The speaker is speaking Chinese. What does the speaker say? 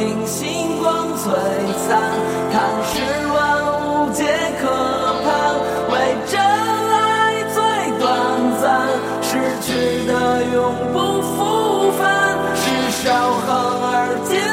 凭星光璀璨，看世万物皆可盼，为真爱最短暂，失去的永不复返，是守恒而坚。